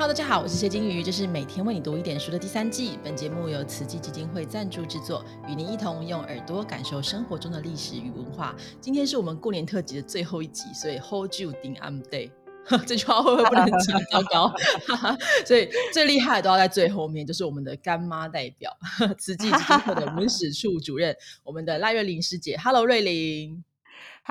Hello，大家好，我是谢金鱼，这是每天为你读一点书的第三季。本节目由慈济基金会赞助制作，与您一同用耳朵感受生活中的历史与文化。今天是我们过年特辑的最后一集，所以 Hold you in am day，这句话会不会不能讲？糟糕，所以最厉害的都要在最后面，就是我们的干妈代表，慈济基金会的文史处主任，我们的赖瑞玲师姐。Hello，瑞玲。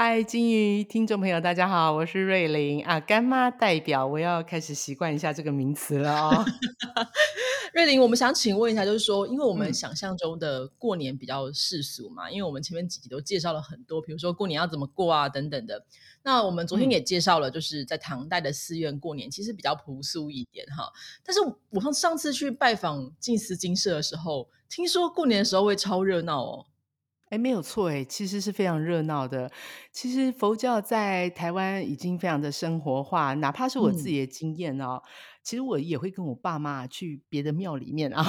嗨，金鱼听众朋友，大家好，我是瑞玲啊，干妈代表，我要开始习惯一下这个名词了哦。瑞玲，我们想请问一下，就是说，因为我们想象中的过年比较世俗嘛，因为我们前面几集都介绍了很多，比如说过年要怎么过啊等等的。那我们昨天也介绍了，就是在唐代的寺院过年，其实比较朴素一点哈。但是我上上次去拜访静思金舍的时候，听说过年的时候会超热闹哦。哎，没有错哎，其实是非常热闹的。其实佛教在台湾已经非常的生活化，哪怕是我自己的经验哦。其实我也会跟我爸妈去别的庙里面啊，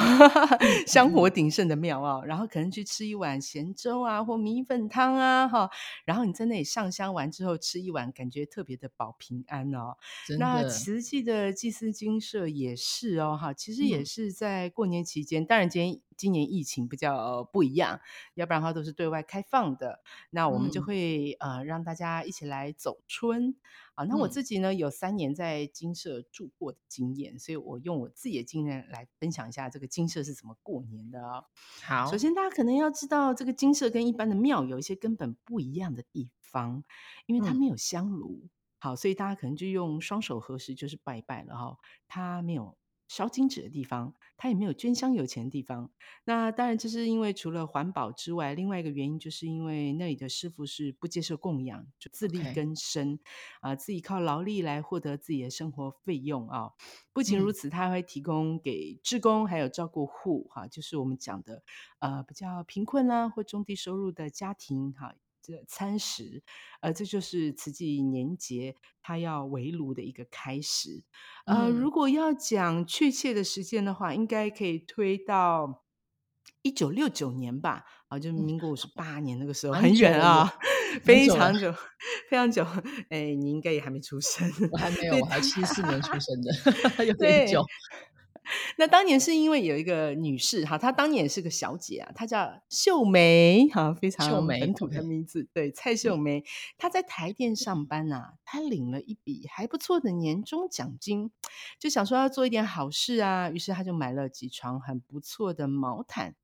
香火鼎盛的庙啊，然后可能去吃一碗咸粥啊，或米粉汤啊，哈。然后你在那里上香完之后吃一碗，感觉特别的保平安哦。那慈济的祭司精舍也是哦，哈，其实也是在过年期间，当然今天今年疫情比较不一样，要不然的话都是对外开放的。那我们就会呃让大家一起来走春。啊，那我自己呢有三年在金舍住过的经验，所以我用我自己的经验来分享一下这个金舍是怎么过年的哦。好，首先大家可能要知道，这个金舍跟一般的庙有一些根本不一样的地方，因为它没有香炉。好，所以大家可能就用双手合十就是拜拜了哈，它没有。烧金纸的地方，它也没有捐香油钱的地方。那当然，这是因为除了环保之外，另外一个原因就是因为那里的师傅是不接受供养，就自力更生啊，自己靠劳力来获得自己的生活费用啊。不仅如此，他还会提供给职工还有照顾户哈，就是我们讲的呃比较贫困啦或中低收入的家庭哈。这餐食，呃，这就是慈济年节他要围炉的一个开始。呃，如果要讲确切的时间的话，应该可以推到一九六九年吧，啊，就民国五十八年那个时候，很远啊，非常久，非常久。哎，你应该也还没出生，我还 没有，我还七四年出生的，有点久。那当年是因为有一个女士哈，她当年也是个小姐啊，她叫秀梅哈，非常本土的名字，对，蔡秀梅。她在台电上班呐，她领了一笔还不错的年终奖金，就想说要做一点好事啊，于是她就买了几床很不错的毛毯，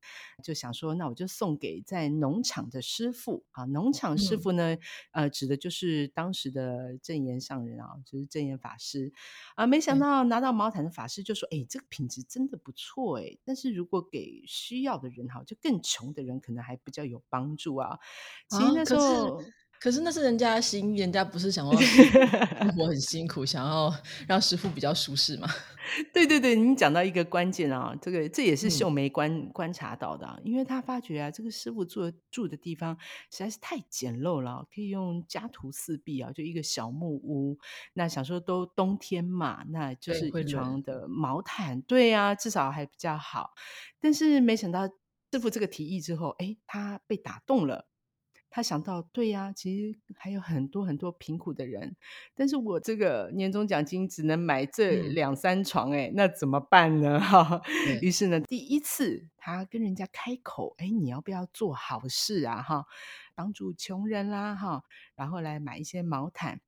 就想说那我就送给在农场的师傅。啊，农场师傅呢，呃，指的就是当时的正言上人啊，就是正言法师。啊，没想到拿到毛毯的法师就说，哎，这个。品质真的不错哎，但是如果给需要的人哈，就更穷的人可能还比较有帮助啊。其实那时候。可是那是人家的心，人家不是想要生 活很辛苦，想要让师傅比较舒适嘛？对对对，你讲到一个关键啊，这个这也是秀梅观观察到的，因为她发觉啊，这个师傅住住的地方实在是太简陋了，可以用家徒四壁啊，就一个小木屋。那想说都冬天嘛，那就是一床的毛毯，对呀，至少还比较好。但是没想到师傅这个提议之后，哎，他被打动了。他想到，对呀，其实还有很多很多贫苦的人，但是我这个年终奖金只能买这两三床，哎，那怎么办呢？哈，于是呢，第一次他跟人家开口，哎，你要不要做好事啊？哈，帮助穷人啦，哈，然后来买一些毛毯，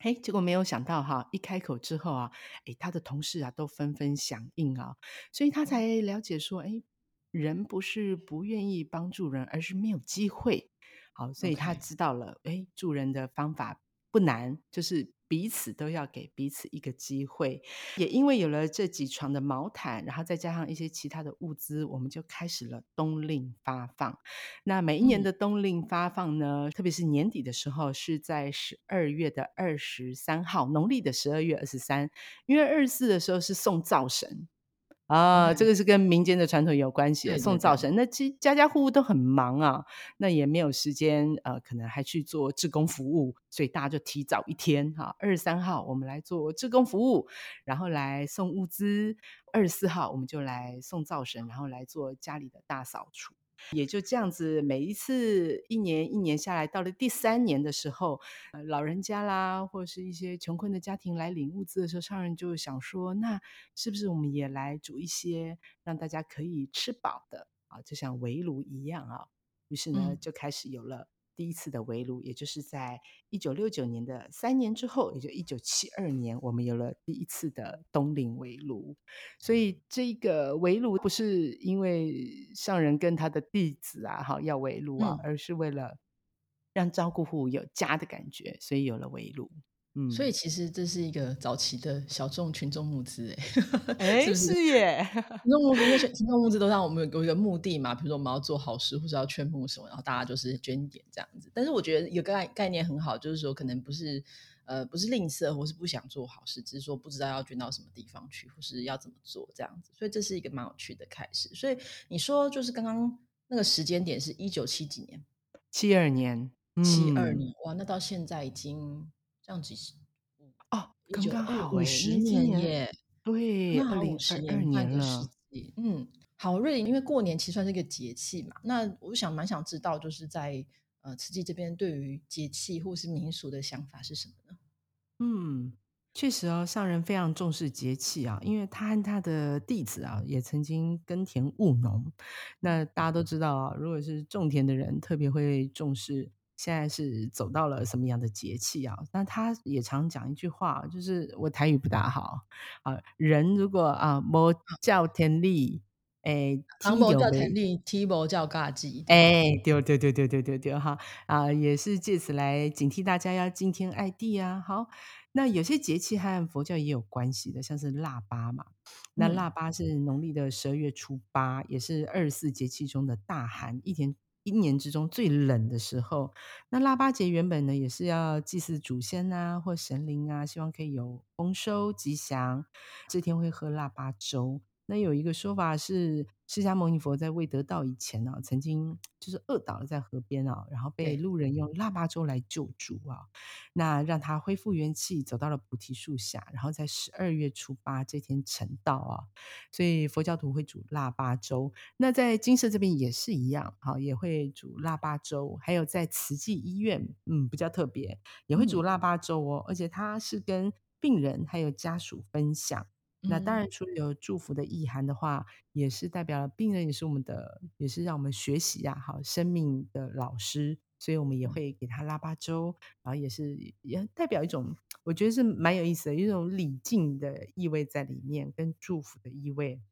哎，结果没有想到，哈，一开口之后啊，哎，他的同事啊都纷纷响应啊，所以他才了解说，哎，人不是不愿意帮助人，而是没有机会。好，所以他知道了，哎，助人的方法不难，就是彼此都要给彼此一个机会。也因为有了这几床的毛毯，然后再加上一些其他的物资，我们就开始了冬令发放。那每一年的冬令发放呢，特别是年底的时候，是在十二月的二十三号，农历的十二月二十三，因为二十四的时候是送灶神。啊，这个是跟民间的传统有关系的，送灶神。那其家家户户都很忙啊，那也没有时间，呃，可能还去做志工服务，所以大家就提早一天哈，二十三号我们来做志工服务，然后来送物资；二十四号我们就来送灶神，然后来做家里的大扫除。也就这样子，每一次一年一年下来，到了第三年的时候，呃，老人家啦，或者是一些穷困的家庭来领物资的时候，商人就想说，那是不是我们也来煮一些让大家可以吃饱的啊，就像围炉一样啊？于是呢，嗯就开始有了第一次的围炉，也就是在一九六九年的三年之后，也就一九七二年，我们有了第一次的冬令围炉。所以这个围炉不是因为上人跟他的弟子啊，哈要围炉啊，嗯，而是为了让照顾户有家的感觉，所以有了围炉。嗯，所以其实这是一个早期的小众群众募资，哎，是哎，不是？是耶，群众募资，因为群群众募资都让我们有有一个目的嘛，比如说我们要做好事或者要劝募什么，然后大家就是捐一点这样子。但是我觉得有个概概念很好，就是说可能不是呃不是吝啬或是不想做好事，只是说不知道要捐到什么地方去，或是要怎么做这样子。所以这是一个蛮有趣的开始。所以你说就是刚刚那个时间点是一九七几年，七二年，嗯，七二年，哇，那到现在已经这样几十，哦，刚刚好五十年年耶，对，那五十零二二年，了，纪。嗯，好，瑞玲，因为过年其实算是一个节气嘛，那我想蛮想知道，就是在呃慈济这边对于节气或是民俗的想法是什么呢？嗯，确实哦，上人非常重视节气啊，因为他和他的弟子啊，也曾经耕田务农。那大家都知道啊，如果是种田的人，特别会重视现在是走到了什么样的节气啊。那他也常讲一句话，就是我台语不大好啊，人如果啊没叫天力，哎，昂摩天就没叫田力，T 波叫尬记，对吧？哎，对对对对对对对哈啊，也是借此来警惕大家要敬天爱地啊。好，那有些节气和佛教也有关系的，像是腊八嘛。那嗯，腊八是农历的十二月初八，也是二十四节气中的大寒，一年一年之中最冷的时候。那腊八节原本呢，也是要祭祀祖先啊或神灵啊，希望可以有丰收吉祥。这天会喝腊八粥。那有一个说法是，释迦牟尼佛在未得道以前呢、曾经就是饿倒了在河边啊，然后被，路人用腊八粥来救助啊，那让他恢复元气，走到了菩提树下，然后在十二月初八这天成道啊，所以佛教徒会煮腊八粥。那在金色这边也是一样，好，也会煮腊八粥，还有在慈济医院，嗯，比较特别，也会煮嗯腊八粥哦，而且它是跟病人还有家属分享。那当嗯，然，除了有祝福的意涵的话，也是代表了病人也是我们的，也是让我们学习呀、好生命的老师，所以我们也会给他拉八粥，然后也是也代表一种，我觉得是蛮有意思的一种礼敬的意味在里面，跟祝福的意味。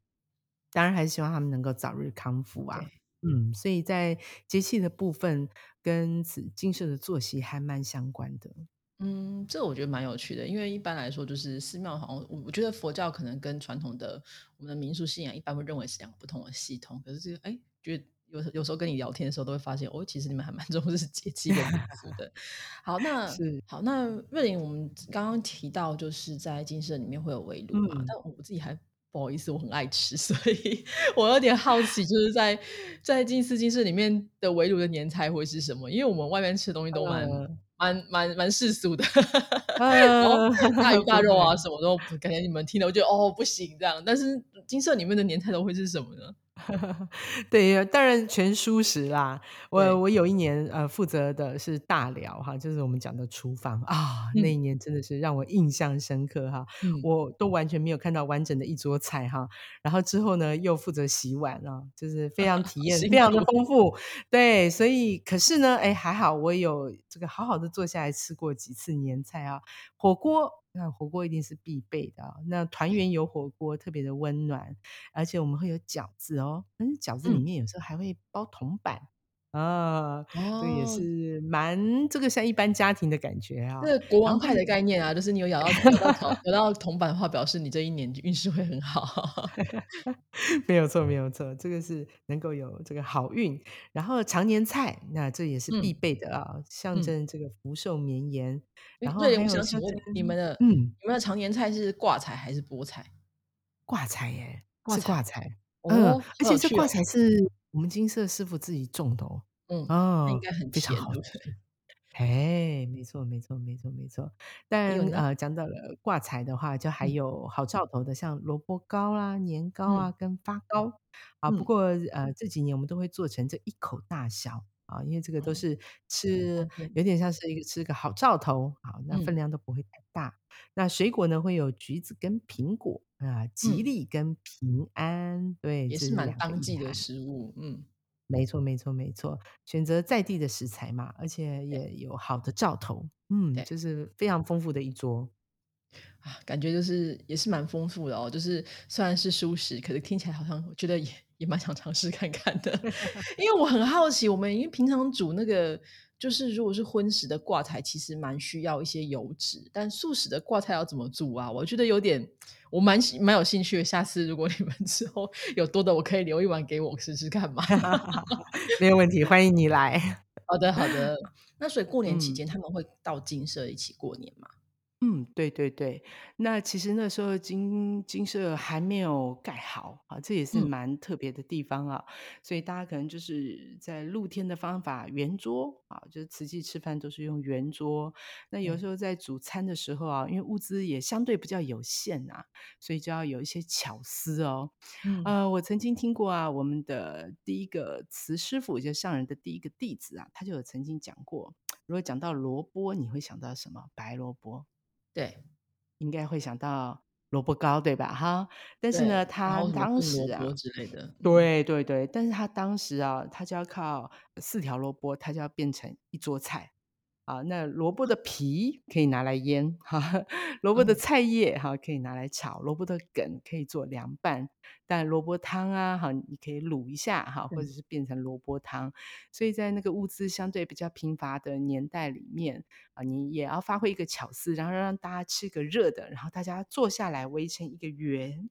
当然，还是希望他们能够早日康复啊。嗯，所以在节气的部分跟此金色的作息还蛮相关的。嗯，这我觉得蛮有趣的，因为一般来说，就是寺庙好像我我觉得佛教可能跟传统的我们的民俗信仰一般会认为是两个不同的系统，可是这个哎，觉得有有时候跟你聊天的时候都会发现，哦，其实你们还蛮重视节气跟民俗的。好，那，好，那瑞玲，我们刚刚提到就是在金舍里面会有围炉嘛，嗯，但我自己还不好意思，我很爱吃，所以我有点好奇，就是在在金丝金舍里面的围炉的年菜会是什么？因为我们外面吃的东西都蛮呃，蛮蛮蛮世俗的，然后呃，大鱼大肉。啊什么都感觉你们听了我觉得哦不行这样，但是金色里面的年菜都会是什么呢？对，当然全蔬食啦。我，我有一年呃负责的是大寮哈，就是我们讲的厨房啊，那一嗯年真的是让我印象深刻哈，嗯，我都完全没有看到完整的一桌菜哈。然后之后呢，又负责洗碗啊，就是非常体好验非常的丰富。对，所以可是呢，哎，还好我有这个好好的坐下来吃过几次年菜啊，火锅。那火锅一定是必备的啊，那团圆有火锅特别的温暖，而且我们会有饺子哦，但是饺子里嗯，面有时候还会包铜板，啊，这个也哦，是蛮这个像一般家庭的感觉啊。这个国王派的概念啊，就是你有咬到咬到铜板的话，表示你这一年运势会很好。没有错，没有错，这个是能够有这个好运。然后常年菜，那这也是必嗯备的啊，象嗯，征这个福寿绵延。然后还我想请问你们的嗯，你们的常年菜是挂菜还是菠菜？挂菜耶，是挂挂菜，嗯，哦，而且这挂好有趣哦，菜是我们金色师傅自己种的哦，嗯，那应哦，该很甜，非常好吃。对不对？哎，没错没错没错没错。但？呃，讲到了挂彩的话，就还嗯。有好兆头的，像萝卜糕啦、年糕嗯。啊跟发糕。啊，不嗯。过，呃，这几年我们都会做成这一口大小，啊，因为这个都哦。是吃。有点像是一个吃个好兆头，好，那分嗯。量都不会太大。那水果呢，会有橘子跟苹果，啊，吉嗯。利跟平安，对，也是蛮当季的。食物，嗯。没错没错没错，选择在地的食材嘛，而且。也有好的兆头，嗯，就是非常丰富的一桌。啊，感觉就是也是蛮丰富的哦，就是虽然是素食，可是听起来好像我觉得也也蛮想尝试看看的。因为我很好奇，我们因为平常煮那个就是如果是荤食的挂菜，其实蛮需要一些油脂，但素食的挂菜要怎么煮啊？我觉得有点我蛮蛮有兴趣的，下次如果你们 之后有多的，我可以留一碗给我试试看嘛。没有问题，欢迎你来。好的好的，那所以过年期嗯。间他们会到金舍一起过年吗？嗯，对对对。那其实那时候金金舍还没有盖好，啊，这也是嗯。蛮特别的地方啊。所以大家可能就是在露天的方法圆桌，啊，就是慈济吃饭都是用圆桌。那有对。时候在煮餐的时候啊，因为物资也相对比较有限啊，所以就要有一些巧思哦。嗯。呃，我曾经听过啊，我们的第一个慈师傅，就上人的第一个弟子啊，他就有曾经讲过，如果讲到萝卜，你会想到什么？白萝卜。对。应该会想到萝卜糕，对吧？哈，但是，呢，他当时啊之类的，嗯。对对对，但是他当时啊，他就要靠四条萝卜，他就要变成一桌菜。啊，那萝卜的皮可以拿来腌 哈，萝卜的嗯。菜叶，哈，可以拿来炒，萝卜的梗可以做凉拌，但萝卜汤啊，哈，你可以卤一下，哈，或者。是变成萝卜汤。所以在那个物资相对比较贫乏的年代里面，啊，你也要发挥一个巧思，然后让大家吃个热的，然后大家坐下来围成一个圆。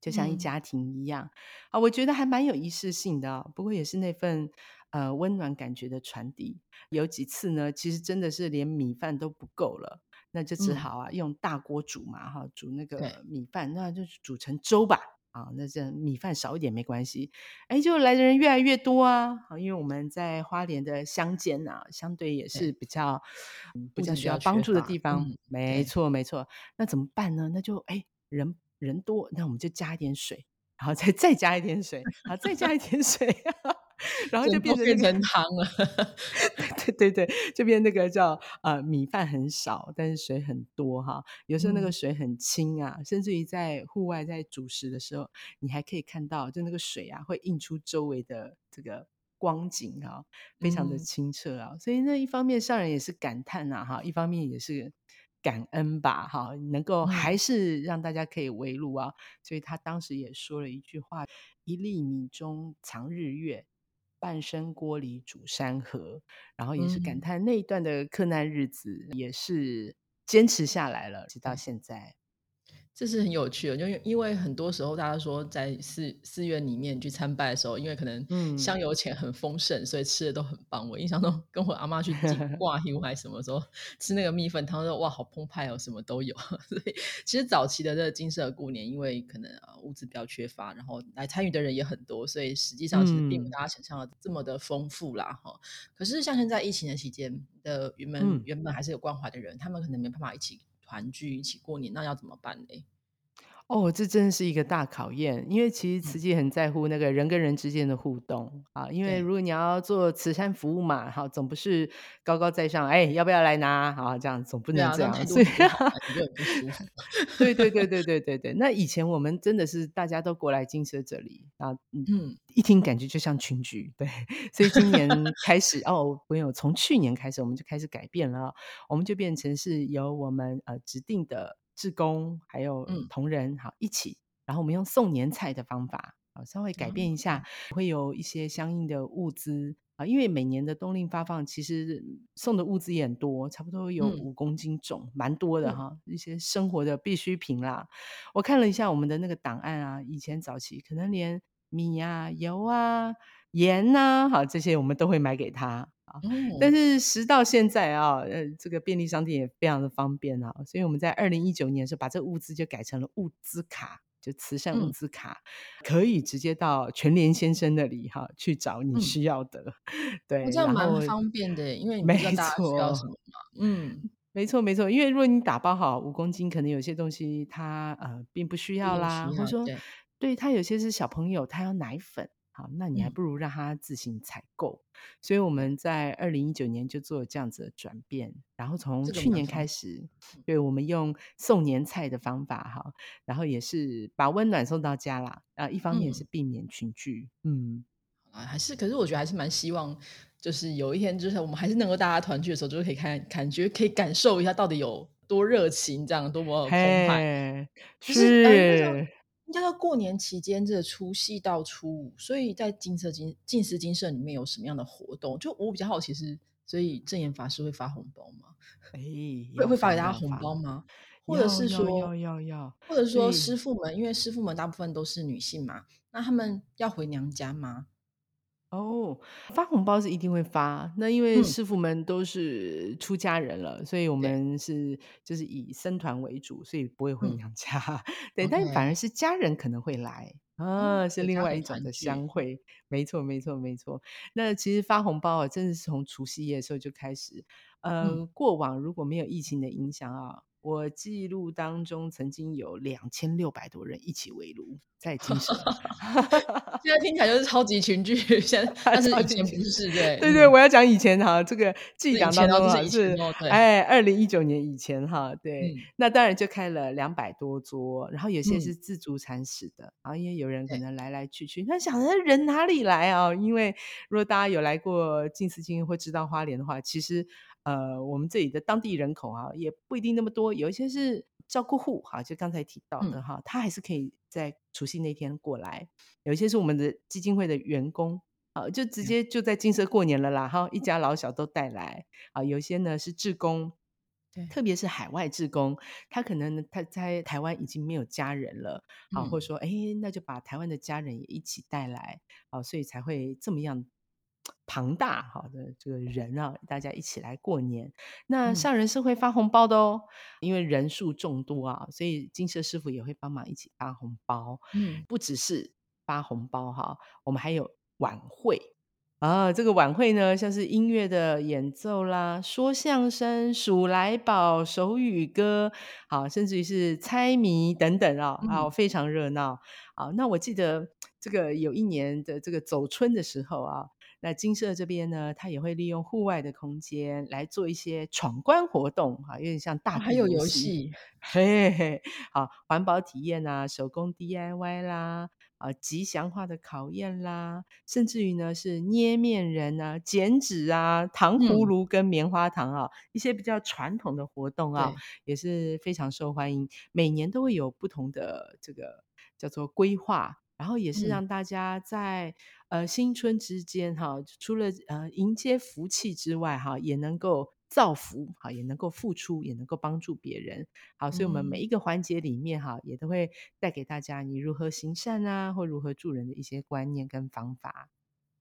就像一嗯。家庭一样，啊，我觉得还蛮有仪式性的哦，不过也是那份，呃，温暖感觉的传递。有几次呢，其实真的是连米饭都不够了，那就只嗯。好啊，用大锅煮嘛，哈，煮那对。个米饭，那就煮成粥吧，啊，那这样米饭少一点没关系。诶，结果来的人越来越多啊，啊，因为我们在花莲的乡间啊，相对也。是比较比较需要帮助的，地方。嗯，没对。错没错，那怎么办呢？那就哎，人人多，那我们就加一点水，然后再再加一点水，好，再加一点水，然后就变成那个变成汤了。对对对对，这边那个叫，呃，米饭很少，但是水很多哈。有时候那个嗯。水很清啊，甚至于在户外在煮食的时候，你还可以看到，就那个水啊，会映出周围的这个光景啊，非常的嗯。清澈啊。所以那一方面上人也是感叹啊哈，一方面也是感恩吧，哈，能够嗯。还是让大家可以围炉啊。所以他当时也说了一句话：“一粒米中藏日月，半生锅里煮山河。”然后也是感嗯。叹那一段的克难日子，也是坚持下来了，直到。现在。这是很有趣的，就因因为很多时候大家说在寺寺院里面去参拜的时候，因为可能香嗯。油钱很丰盛，所以吃的都很棒。我印象中跟我阿妈去祭 挂香还什么时候，吃那个米粉汤说：“哇，好澎湃哦，什么都有。”所以其实早期的这个金色过年，因为可能，呃，物资比较缺乏，然后来参与的人也很多，所以实际上其实并没嗯。大家想象的这么的丰富啦，哈。可是像现在疫情的期间的原本嗯。原本还是有关怀的人，他们可能没办法一起团聚，一起过年，那要怎么办呢？哦，这真的是一个大考验。因为其实嗯。慈济很在乎那个人跟人之间的互动，啊，因为。如果你要做慈善服务嘛，哈，总不是高高在上，“哎，要不要来拿？”啊，这样总不能这样。对对对对对对对，那以前我们真的是大家都过来精舍这里，啊，嗯，嗯。一听感觉就像群聚，对。所以今年开始哦，朋友，从去年开始我们就开始改变了，我们就变成是由我们，呃，指定的志工，还有嗯。同仁，好，一起，然后我们用送年菜的方法，啊，稍微改变一下，哦。会有一些相应的物资。啊，因为每年的冬令发放，其实送的物资也很多，差不多有五。公斤重，蛮多的嗯。哈，一些生活的必需品啦。我看了一下我们的那个档案啊，以前早期可能连米啊、油啊、盐呐，哈，这些我们都会买给他，啊。但哦。是时到现在啊，呃，这个便利商店也非常的方便啊，所以我们在二零一九年的时候把这个物资就改成了物资卡，就慈善物嗯。资卡，可以直接到全联先生那里哈，去找你嗯。需要的。哦，对，这样蛮方便的，因为你知道没大家需要什错。么嘛。嗯。没错没错，因为如果你打包好五公斤，可能有些东西他，呃，并不需要啦，或者，说对。对，他有些是小朋友，他要奶粉，好，那你还嗯。不如让他自行采购。所以我。们在二零一九年就做了这样子的转变，然后从去年开始，嗯。对，我们用送年菜的方法哈，然后也是把温暖送到家啦，啊，一方面是嗯。避免群聚，嗯。啊，还是可是我觉得还是蛮希望，就是有一天就是我们还是能够大家团聚的时候，就是可以看感觉可以感受一下到底有多热情，这样多么澎湃。是。应该说过年期间这个除夕到初五，所以在金色金进食金社里面有什么样的活动？就我比较好奇是，所以正言法师会发红包吗？哎，会会发给大家红，包吗？或者是说要要要要，或者说。师傅们因为师傅们大部分都是女性嘛，那他们要回娘家吗？哦，发红包是一定会发，那因为嗯。师傅们都是出家人了，所以我对。们是就是以僧团为主，所以不会回嗯。娘家。对，但反而 OK。是家人可能会来，哦，啊，是另外一种的聚。相会。没错没错没错。那其实发红包啊，真的是从除夕夜的时候就开始。嗯。呃，过往如果没有疫情的影响啊，我记录当中曾经有两千六百多人一起围炉，在 精舍。现在听起来就是超级群聚，现 在但是以前不是，对，对对，嗯。我要讲以前哈，这个记忆是以前哦，档当中啊，是是。哎二零一九年以前哈，对。嗯。那当然就开了200多桌，然后有些嗯。是自助餐式的，然后也有人可。能来来去去，那想着人哪里来啊？因为如果大家有来过近思金会知道花莲的话，其实，呃，我们这里的当地人口啊，也不一定那么多，有一些是照顾户哈，就刚才提到的嗯。哈，他还是可以在除夕那天过来。有一些是我们的基金会的员工，啊，就直。接就在金色过年了啦哈，一家老小都带来。啊，有些呢是志工，对。特别是海外志工，他可能他在台湾已经没有家人了，啊，或者嗯。说，哎，那就把台湾的家人也一起带来，啊，所以才会这么样庞大哈的这个人啊，大家一起来过年。那嗯。上人是会发红包的哦，因为人数众多啊，所以金舍师傅也会帮忙一起发红包。嗯。不只是发红包哈，我们还有晚会。啊，这个晚会呢，像是音乐的演奏啦，说相声、数来宝、手语歌，好，甚至于是猜谜等等啊，啊，嗯。非常热闹。啊，那我记得这个有一年的这个走春的时候啊，那金色这边呢，它也会利用户外的空间来做一些闯关活动，哈，有点像大哦，还地有游戏。嘿嘿，好，环保体验啊，手工 DIY 啦，啊，吉祥化的考验啦，甚至于呢是捏面人啊、剪纸啊、糖葫嗯。芦跟棉花糖啊，一些比较传统的活动啊，也是非常受欢迎。每年都会有不同的这个叫做规划，然后也是嗯。让大家在，呃，新春之间哈，除了，呃，迎接福气之外哈，也能够造福，哈，也能够付出，也能够帮助别人。好，所以我们每嗯。一个环节里面哈，也都会带给大家你如何行善啊，或如何助人的一些观念跟方法。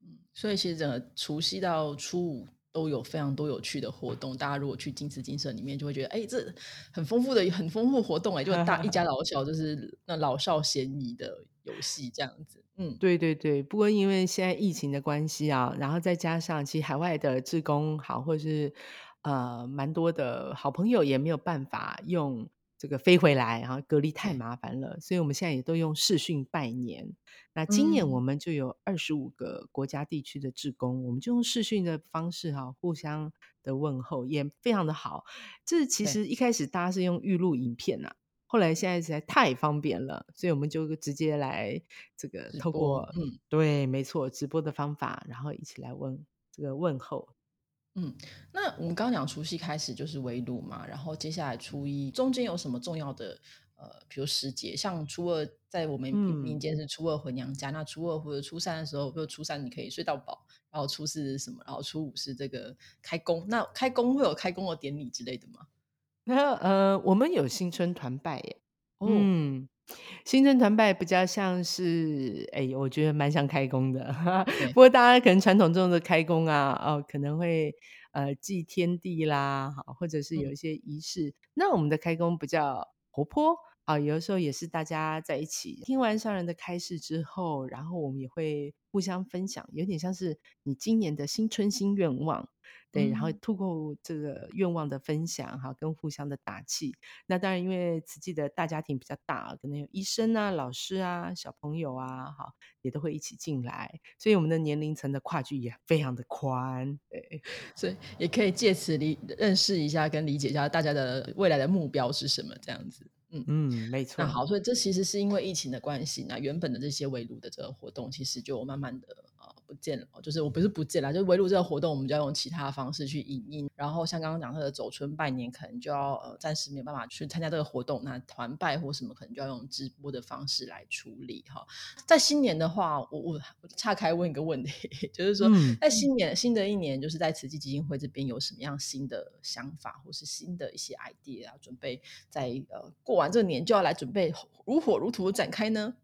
嗯，所以其实整个除夕到初五都有非常多有趣的活动，大家如果去金池精舍里面就会觉得，哎，这很丰富的很丰富活动哎，就大一家老小就是那老少咸宜的游戏这样子，嗯。对对对，不过因为现在疫情的关系啊，然后再加上其实海外的志工好，或是，呃，蛮多的好朋友也没有办法用这个飞回来，然后隔离太。麻烦了，所以我们现在也都用视讯拜年。那今年我嗯。们就有二十五个国家地区的志工，我们就用视讯的方式哈，互相的问候，也非常的好。这其对。实一开始大家是用预录影片呐，后来现在实在太方便了，所以我们就直接来这个透过嗯。对，没错，直播的方法，然后一起来问这个问候。嗯，那我们刚刚讲除夕开始就是围炉嘛，然后接下来初一中间有什么重要的，呃，比如时节，像初二在我们民。间是初二回娘家，那初二或者初三的时候，或者初三你可以睡到饱，然后初四是什么，然后初五是这个开工，那开工会有开工的典礼之类的吗？那呃，我们有新春团拜耶。哦。嗯，新春团拜比较像是哎，我觉得蛮像开工的。哈。不过大家可能传统中的开工啊，哦，可能会，呃，祭天地啦，好，或者是有嗯。一些仪式。那我们的开工比较活泼，啊，有的时候也是大家在一起听完上人的开示之后，然后我们也会互相分享，有点像是你今年的新春新愿望。对，然后嗯透过这个愿望的分享，哈，跟互相的打气。那当然，因为慈济的大家庭比较大，可能有医生啊、老师啊、小朋友啊，哈，也都会一起进来，所以我们的年龄层的跨距也非常的宽。对，所以也可以借此理认识一下跟理解一下大家的未来的目标是什么，这样子。嗯。嗯，没错。那好，所以这其实是因为疫情的关系，那原本的这些围炉的这个活动，其实就慢慢的见了。就是我不是不见了，就是围炉这个活动，我们就要用其他方式去引应。然后像刚刚讲的走春拜年，可能就要呃暂时没有办法去参加这个活动，那团拜或什么可能就要用直播的方式来处理哈。在新年的话，我我我岔开问一个问题，就是说嗯在新年新的一年，就是在慈济基金会这边有什么样新的想法，或是新的一些 idea 啊，准备在呃过完这个年就要来准备如火如荼的展开呢？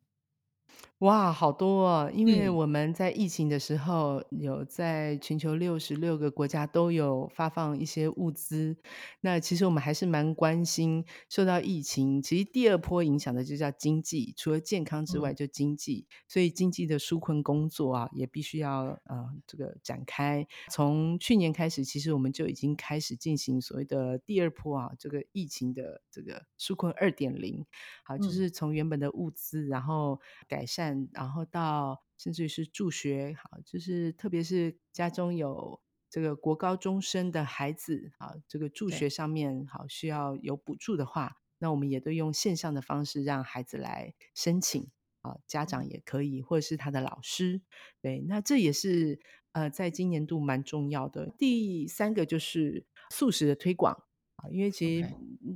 哇，好多哦！因为嗯我们在疫情的时候，有在全球六十六个国家都有发放一些物资。那其实我们还是蛮关心，受到疫情，其实第二波影响的就叫经济，除了健康之外，嗯就经济。所以经济的纾困工作啊，也必须要呃这个展开。从去年开始，其实我们就已经开始进行所谓的第二波啊，这个疫情的这个纾困二点零。好，就嗯是从原本的物资，然后改善，然后到甚至于是助学，好，就是特别是家中有这个国高中生的孩子，啊，这个助学，上面好需要有补助的话，那我们也都用线上的方式让孩子来申请，啊，家长嗯也可以，或者是他的老师，对，那这也是呃在今年度蛮重要的。第三个就是素食的推广。啊，因为其实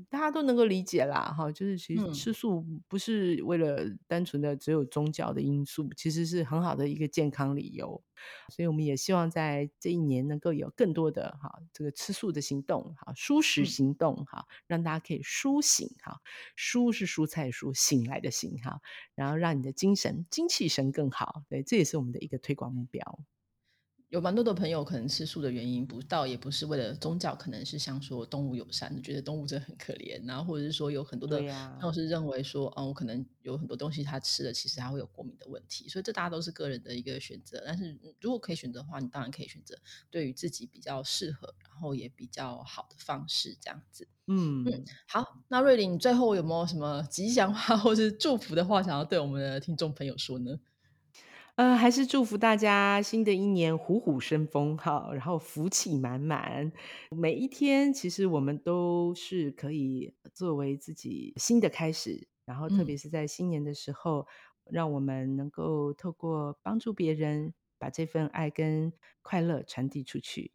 大家都能够理解啦，哈，就是其实嗯吃素不是为了单纯的只有宗教的因素，其实是很好的一个健康理由。所以我们也希望在这一年能够有更多的哈这个吃素的行动，哈，蔬食嗯。行动，哈，让大家可以苏醒，哈，蔬是蔬菜蔬，醒来的醒，哈，然后让你的精神精气神更好，对，这也是我们的一个推广目标。有蛮多的朋友可能吃素的原因，不到也不是为了宗教，可能是像说动物友善，觉得动物真的很可怜，然后或者是说有很多的对呀、朋友是认为说，嗯，我可能有很多东西他吃了，其实他会有过敏的问题，所以这大家都是个人的一个选择。但是嗯如果可以选择的话，你当然可以选择对于自己比较适合，然后也比较好的方式，这样子。嗯，嗯。好，那瑞玲，你最后有没有什么吉祥话或是祝福的话，想要对我们的听众朋友说呢？呃，还是祝福大家新的一年虎虎生风哈，然后福气满满。每一天其实我们都是可以作为自己新的开始，然后特别嗯。是在新年的时候，让我们能够透过帮助别人，把这份爱跟快乐传递出去。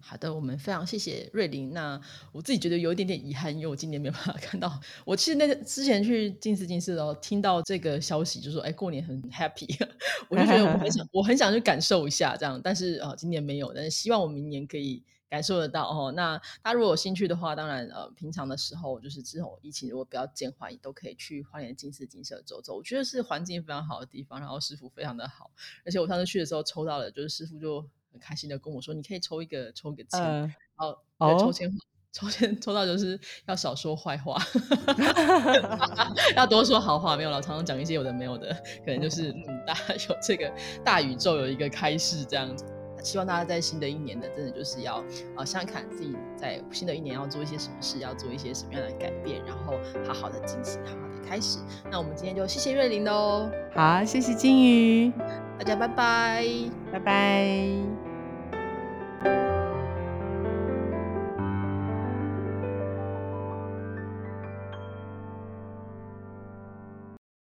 好的，我们非常谢谢瑞玲。那我自己觉得有一点点遗憾，因为我今年没有办法 看到。我其实那个之前去近视近视的时候，听到这个消息，就说哎，过年很 happy，我就觉得我很想，我很想去感受一下这样。但是啊、呃今年没有，但是希望我明年可以感受得到哦。那大家如果有兴趣的话，当然呃，平常的时候就是之后疫情如果比较减缓，都可以去花莲近视近视走走。我觉得是环境非常好的地方，然后师傅非常的好。而且我上次去的时候抽到了，就是师傅就很开心的跟我说：“你可以抽一个抽一个签。”呃，然后对，抽哦，签抽签抽到就是要少说坏话，要多说好话。没有了，常常讲一些有的没有的，可能就是嗯，大家 有这个大宇宙有一个开始这样子。希望大家在新的一年呢，真的就是要呃想想看自己在新的一年要做一些什么事，要做一些什么样的改变，然后好好的进行，好好的开始。那我们今天就谢谢瑞玲喽，好，谢谢金鱼，大家拜拜。拜拜。